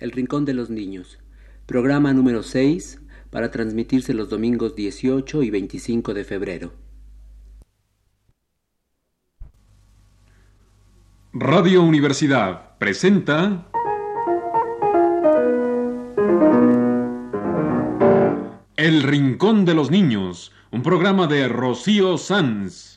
El Rincón de los Niños, programa número 6 para transmitirse los domingos 18 y 25 de febrero. Radio Universidad presenta El Rincón de los Niños, un programa de Rocío Sanz.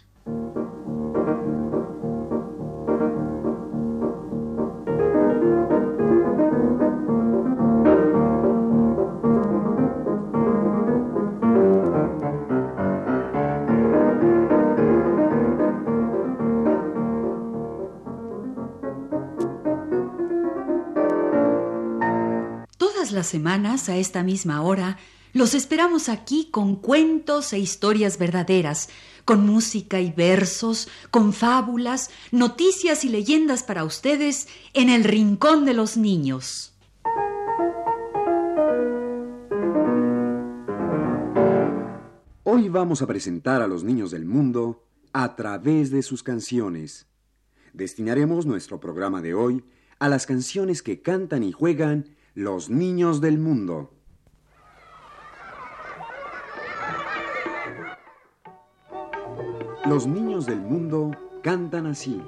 Semanas, a esta misma hora, los esperamos aquí con cuentos e historias verdaderas, con música y versos, con fábulas, noticias y leyendas para ustedes en el Rincón de los Niños. Hoy vamos a presentar a los niños del mundo a través de sus canciones. Destinaremos nuestro programa de hoy a las canciones que cantan y juegan los niños del mundo. Los niños del mundo cantan así.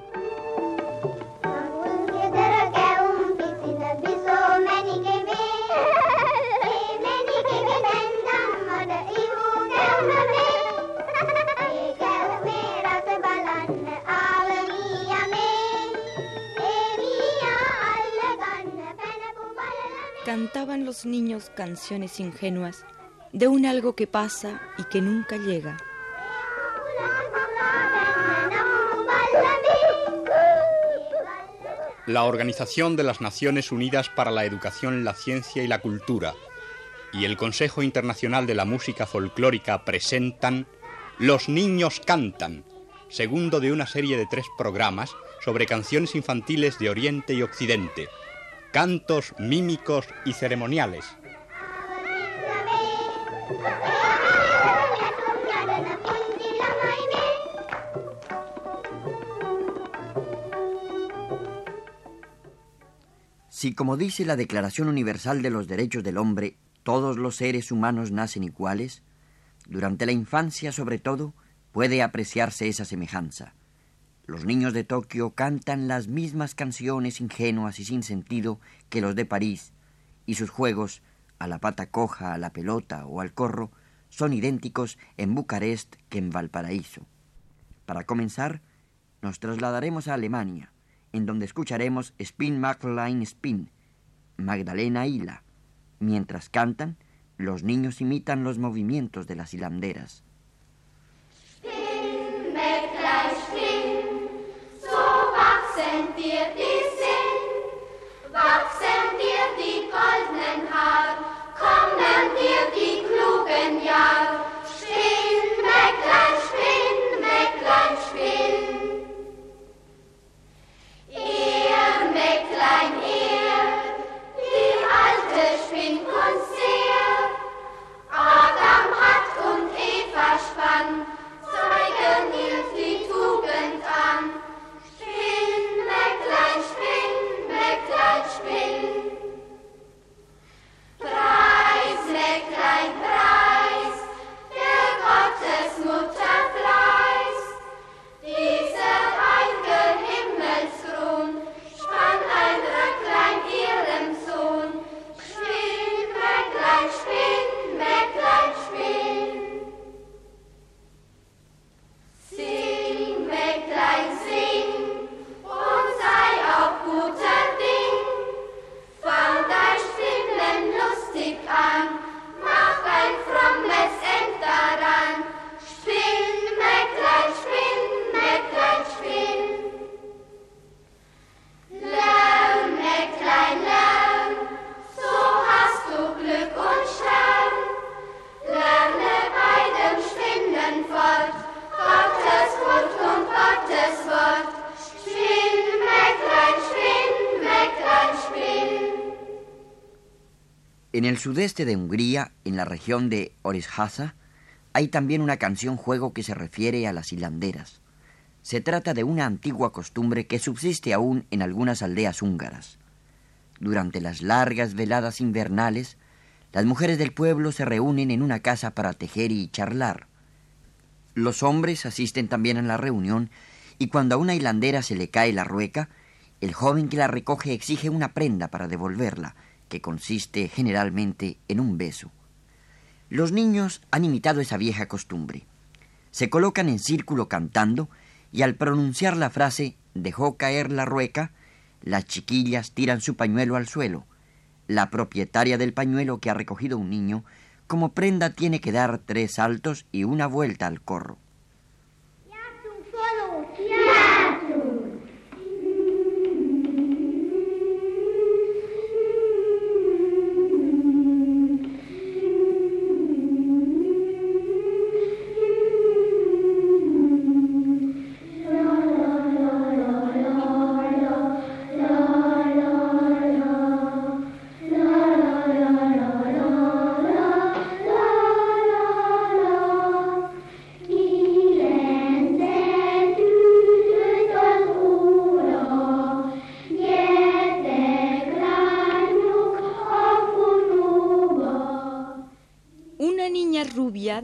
Cantaban los niños canciones ingenuas de un algo que pasa y que nunca llega. La Organización de las Naciones Unidas para la Educación, la Ciencia y la Cultura y el Consejo Internacional de la Música Folclórica presentan Los Niños Cantan, segundo de una serie de tres programas sobre canciones infantiles de Oriente y Occidente cantos mímicos y ceremoniales. Si como dice la Declaración Universal de los Derechos del Hombre, todos los seres humanos nacen iguales, durante la infancia sobre todo puede apreciarse esa semejanza. Los niños de Tokio cantan las mismas canciones ingenuas y sin sentido que los de París, y sus juegos, a la pata coja, a la pelota o al corro, son idénticos en Bucarest que en Valparaíso. Para comenzar, nos trasladaremos a Alemania, en donde escucharemos Spin Magdalene Spin, Magdalena Hila. Mientras cantan, los niños imitan los movimientos de las hilanderas. En el sudeste de Hungría, en la región de Orishasa, hay también una canción juego que se refiere a las hilanderas. Se trata de una antigua costumbre que subsiste aún en algunas aldeas húngaras. durante las largas veladas invernales, las mujeres del pueblo se reúnen en una casa para tejer y charlar. Los hombres asisten también a la reunión y cuando a una hilandera se le cae la rueca, el joven que la recoge exige una prenda para devolverla, que consiste generalmente en un beso. Los niños han imitado esa vieja costumbre. Se colocan en círculo cantando y al pronunciar la frase dejó caer la rueca, las chiquillas tiran su pañuelo al suelo. La propietaria del pañuelo que ha recogido un niño, como prenda tiene que dar tres saltos y una vuelta al corro.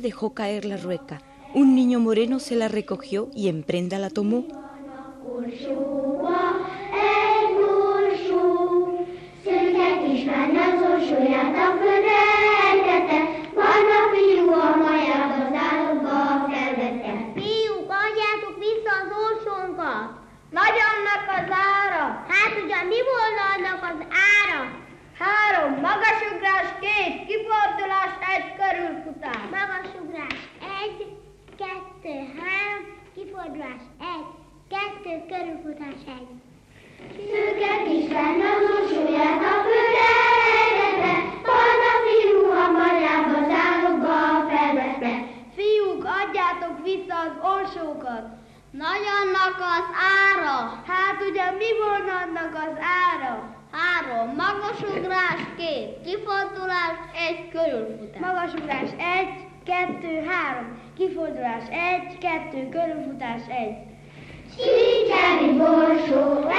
Dejó caer la rueca. Un niño moreno se la recogió y en prenda la tomó. Körülfutás egy. Sincsen borsó,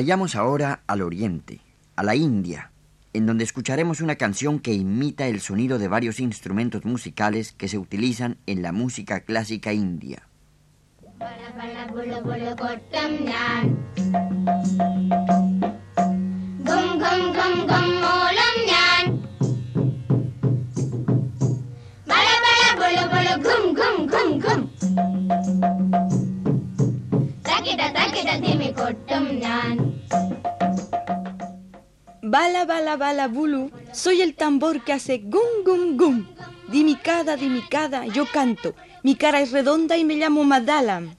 Vayamos ahora al oriente, a la India, en donde escucharemos una canción que imita el sonido de varios instrumentos musicales que se utilizan en la música clásica india. Bala, bala, bala, bulu, soy el tambor que hace gum, gum, gum. Dimicada, dimicada, yo canto. Mi cara es redonda y me llamo Madalam.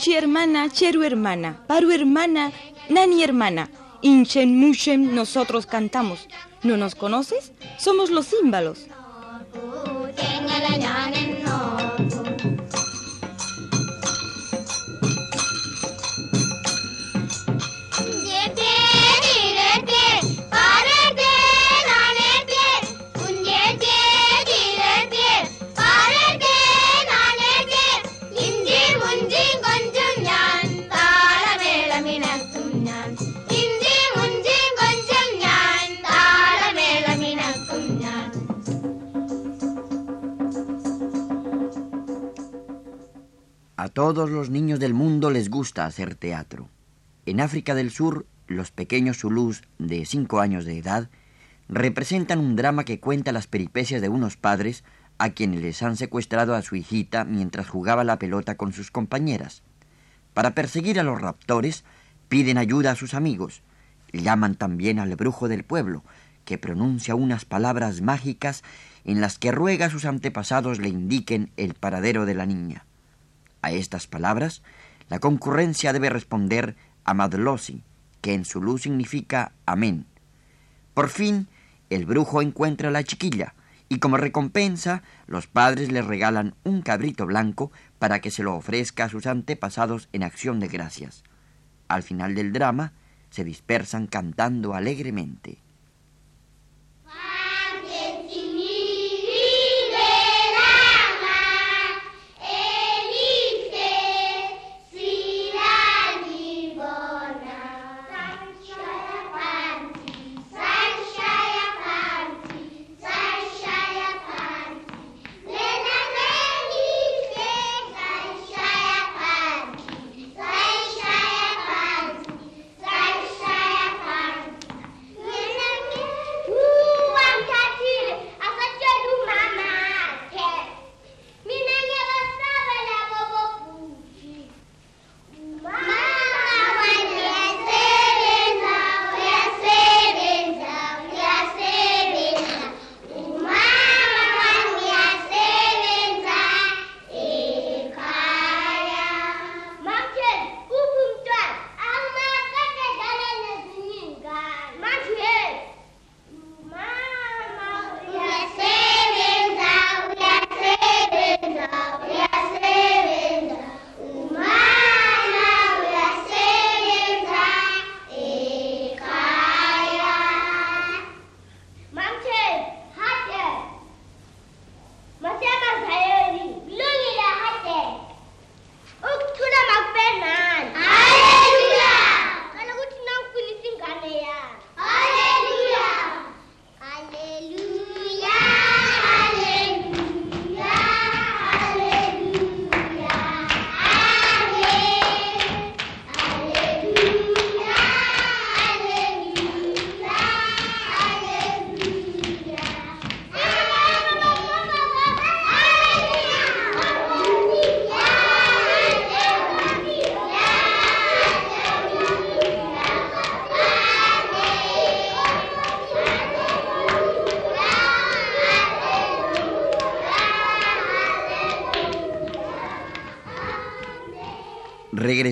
Inchi hermana, Cheru hermana, Paru hermana, Nani hermana. Inchen Mushem nosotros cantamos. ¿No nos conoces? Somos los címbalos. Todos los niños del mundo les gusta hacer teatro. En África del Sur, los pequeños zulús de 5 años de edad representan un drama que cuenta las peripecias de unos padres a quienes les han secuestrado a su hijita mientras jugaba la pelota con sus compañeras. Para perseguir a los raptores, piden ayuda a sus amigos. Llaman también al brujo del pueblo, que pronuncia unas palabras mágicas en las que ruega a sus antepasados le indiquen el paradero de la niña. A estas palabras, la concurrencia debe responder a Madlosi, que en su luz significa amén. Por fin, el brujo encuentra a la chiquilla, y como recompensa, los padres le regalan un cabrito blanco para que se lo ofrezca a sus antepasados en acción de gracias. Al final del drama, se dispersan cantando alegremente.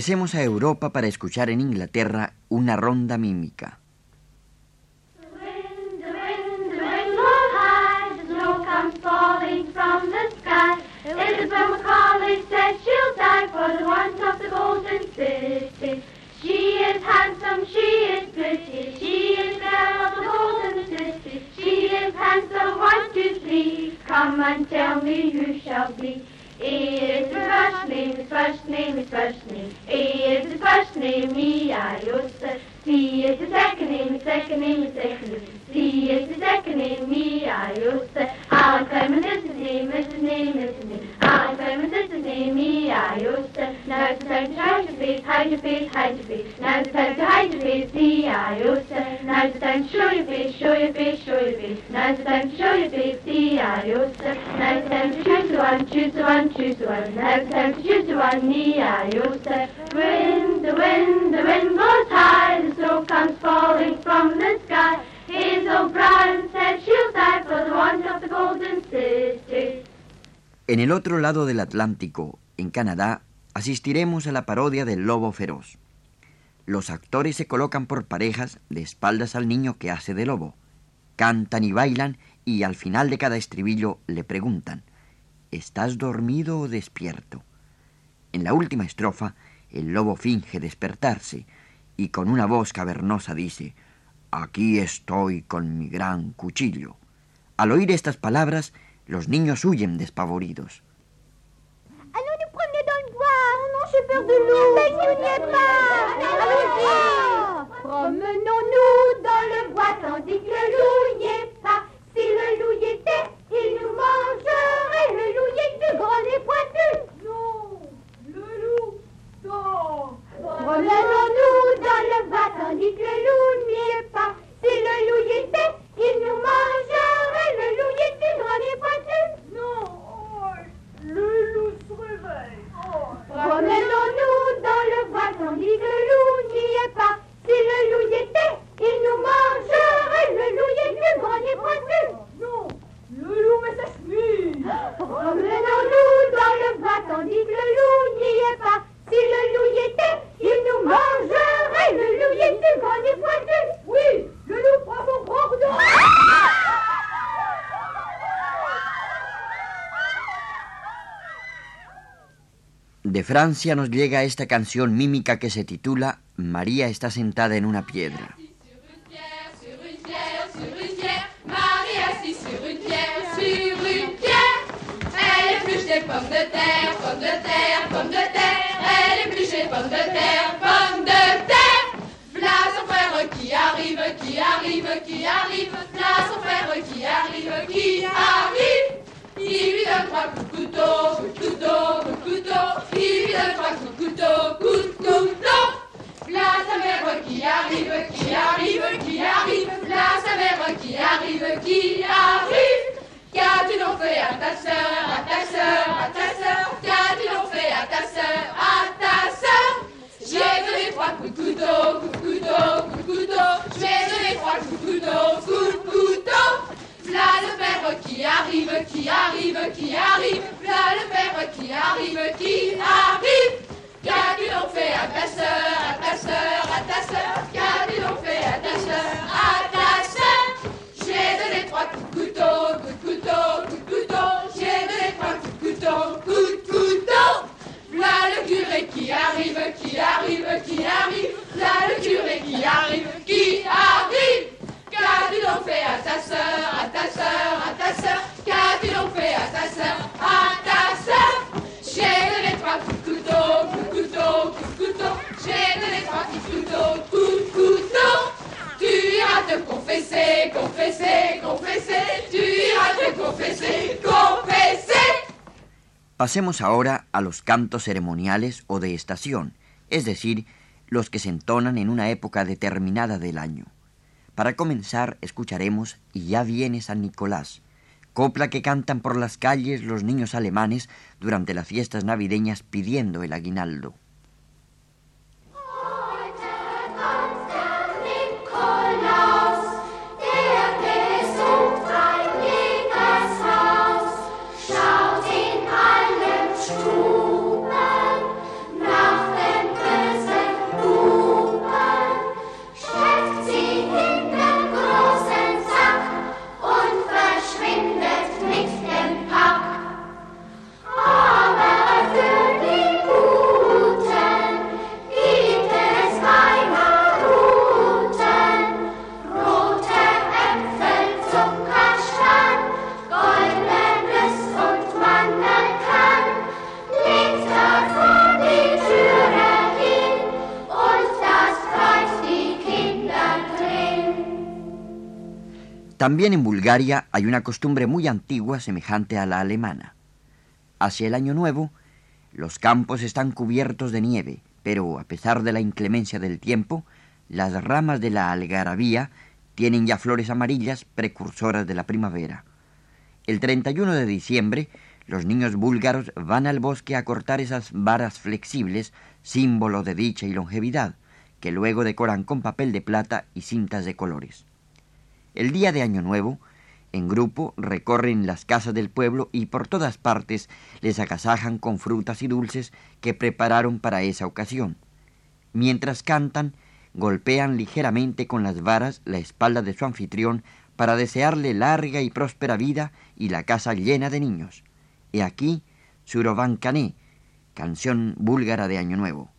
Regresemos a Europa para escuchar en Inglaterra una ronda mímica. Come and tell me who shall be. Ich bin mit dem Namen mit mir. Ich bin mit dem Namen mit mir. Ich bin mit dem Namen mit mir. Ich bin mit dem Namen mit mir. Mit mit mir. Ich En el otro lado del Atlántico, en Canadá, asistiremos a la parodia del lobo feroz. Los actores se colocan por parejas de espaldas al niño que hace de lobo. Cantan y bailan y al final de cada estribillo le preguntan, ¿estás dormido o despierto? En la última estrofa, el lobo finge despertarse y con una voz cavernosa dice, Aquí estoy con mi gran cuchillo. Al oír estas palabras, los niños huyen despavoridos. j'ai peur de l'eau. Baignons pas. Allons-y. Promenons-nous dans le bois tandis que le loup n'y est pas. Si le loup y était, il nous mangerait. Le loup y est plus grand et pointu. Non, le loup dort. Promenons-nous dans le bois tandis que le loup n'y est pas. Si le loup y était, il nous mangerait. Le loup y est grand et pointu. Non, oh, le loup se réveille. con Francia nos llega esta canción mímica que se titula María está sentada en una piedra. Confesser. Pasemos ahora a los cantos ceremoniales o de estación, es decir, los que se entonan en una época determinada del año. Para comenzar, escucharemos Y ya viene San Nicolás, copla que cantan por las calles los niños alemanes durante las fiestas navideñas pidiendo el aguinaldo. También en Bulgaria hay una costumbre muy antigua semejante a la alemana. Hacia el Año Nuevo, los campos están cubiertos de nieve, pero a pesar de la inclemencia del tiempo, las ramas de la algarabía tienen ya flores amarillas precursoras de la primavera. El 31 de diciembre, los niños búlgaros van al bosque a cortar esas varas flexibles, símbolo de dicha y longevidad, que luego decoran con papel de plata y cintas de colores. El día de Año Nuevo, en grupo recorren las casas del pueblo y por todas partes les agasajan con frutas y dulces que prepararon para esa ocasión. Mientras cantan, golpean ligeramente con las varas la espalda de su anfitrión para desearle larga y próspera vida y la casa llena de niños. He aquí Surovan Kané, canción búlgara de Año Nuevo.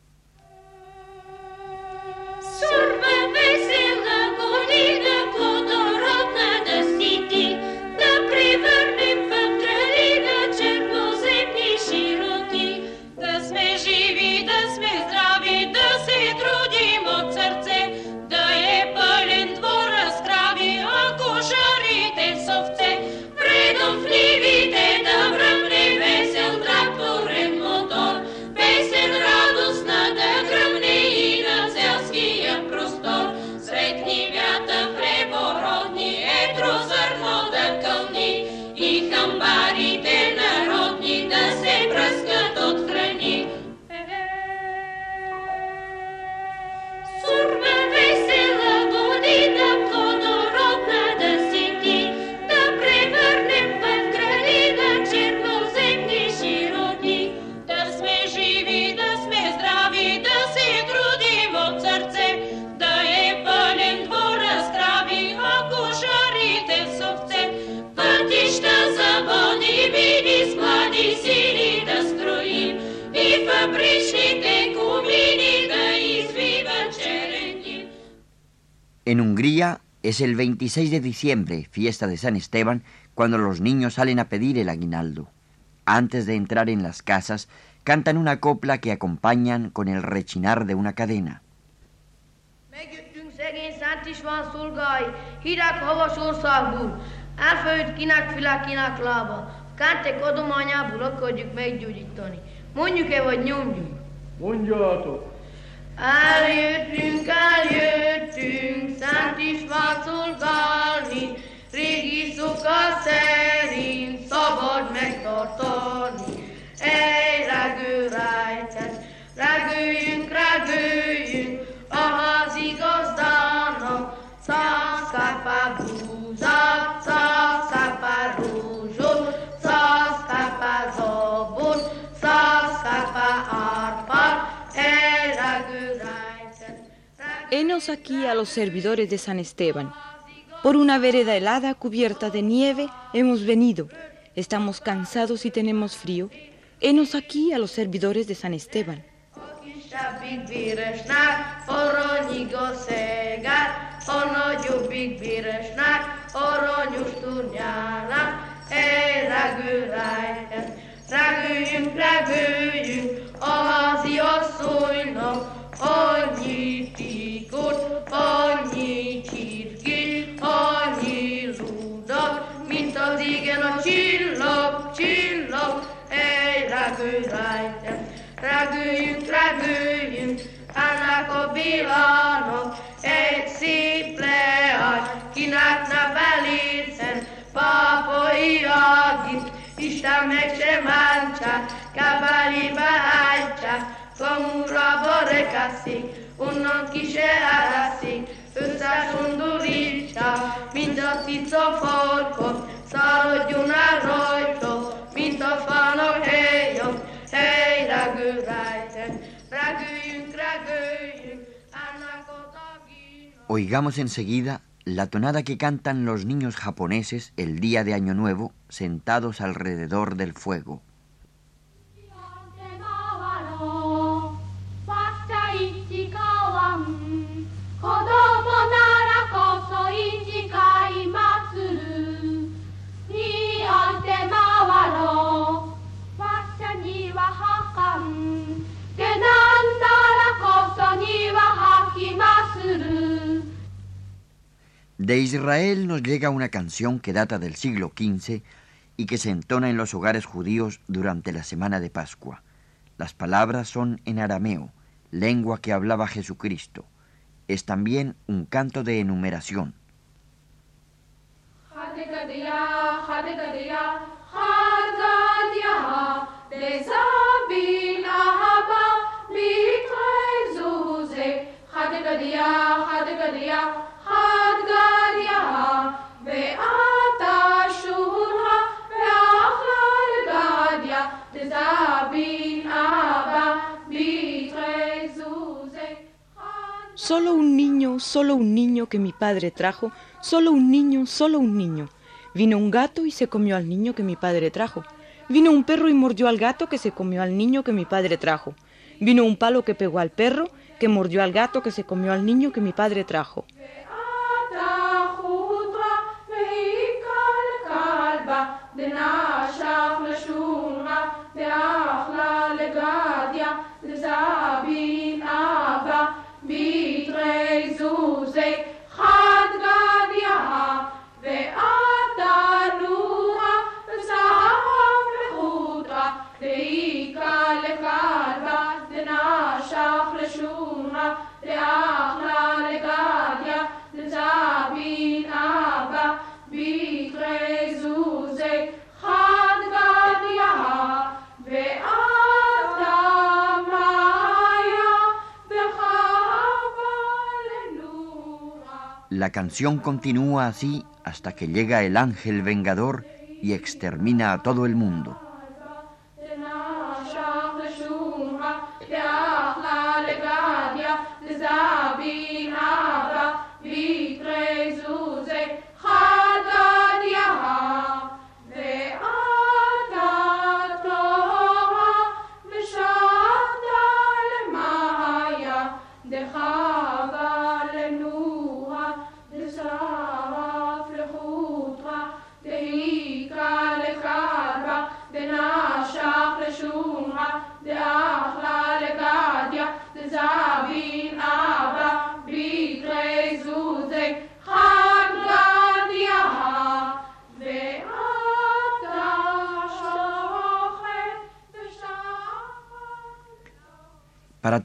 Es el 26 de diciembre, fiesta de San Esteban, cuando los niños salen a pedir el aguinaldo. Antes de entrar en las casas, cantan una copla que acompañan con el rechinar de una cadena. Eljöttünk, eljöttünk, Szent István szolgálni, régi szoka szerint szabad megtartani. Ej, regő rájtett, regüljünk, Henos aquí a los servidores de San Esteban. Por una vereda helada cubierta de nieve hemos venido. Estamos cansados y tenemos frío. Henos aquí a los servidores de San Esteban. volt annyi csirki, annyi zúdak, mint az égen a csillag, csillag. Ej, rágő, rájtem, rágőjünk, rágőjünk, állnak a villanok, egy szép leány, kinátna beléten, papai agit, Isten meg sem ántsák, kábáliba ántsák, kamura barekaszik, Oigamos enseguida la tonada que cantan los niños japoneses el día de Año Nuevo sentados alrededor del fuego. De Israel nos llega una canción que data del siglo XV y que se entona en los hogares judíos durante la semana de Pascua. Las palabras son en arameo, lengua que hablaba Jesucristo. Es también un canto de enumeración. Solo un niño, solo un niño que mi padre trajo, solo un niño, solo un niño. Vino un gato y se comió al niño que mi padre trajo. Vino un perro y mordió al gato que se comió al niño que mi padre trajo. Vino un palo que pegó al perro, que mordió al gato que se comió al niño que mi padre trajo. La canción continúa así hasta que llega el ángel vengador y extermina a todo el mundo.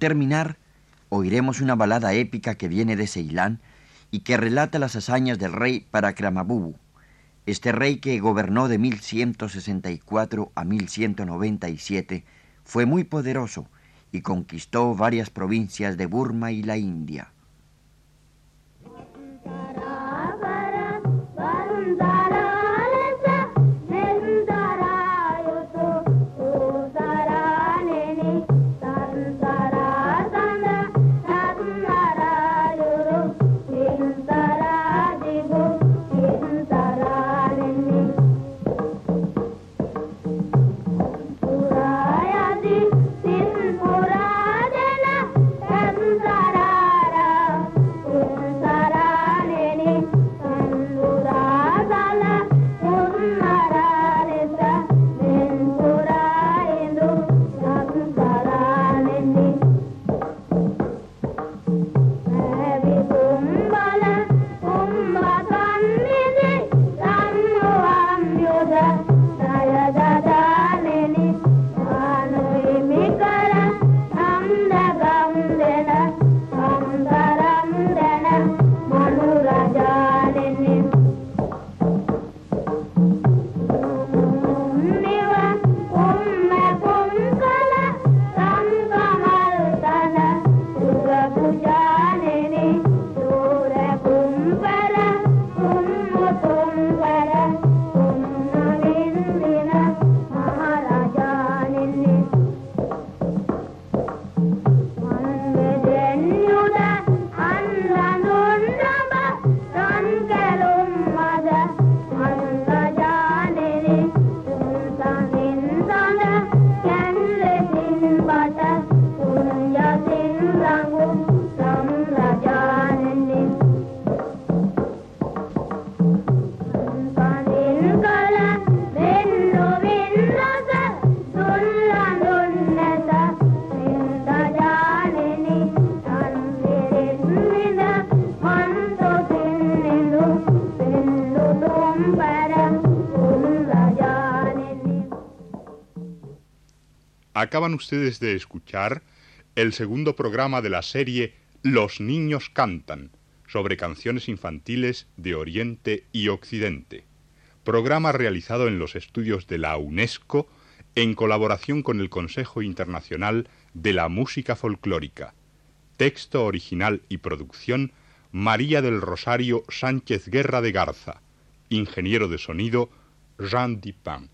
Terminar, oiremos una balada épica que viene de Ceilán y que relata las hazañas del rey Parakramabubu, este rey que gobernó de 1164 a 1197 fue muy poderoso y conquistó varias provincias de Burma y la India. Acaban ustedes de escuchar el segundo programa de la serie Los niños cantan, sobre canciones infantiles de Oriente y Occidente. Programa realizado en los estudios de la UNESCO en colaboración con el Consejo Internacional de la Música Folclórica. Texto original y producción María del Rosario Sánchez Guerra de Garza. Ingeniero de sonido Jean Dupin.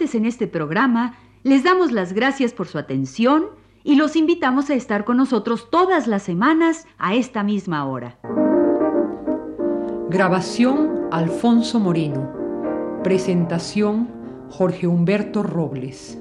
En este programa les damos las gracias por su atención y los invitamos a estar con nosotros todas las semanas a esta misma hora. Grabación Alfonso Moreno. Presentación Jorge Humberto Robles.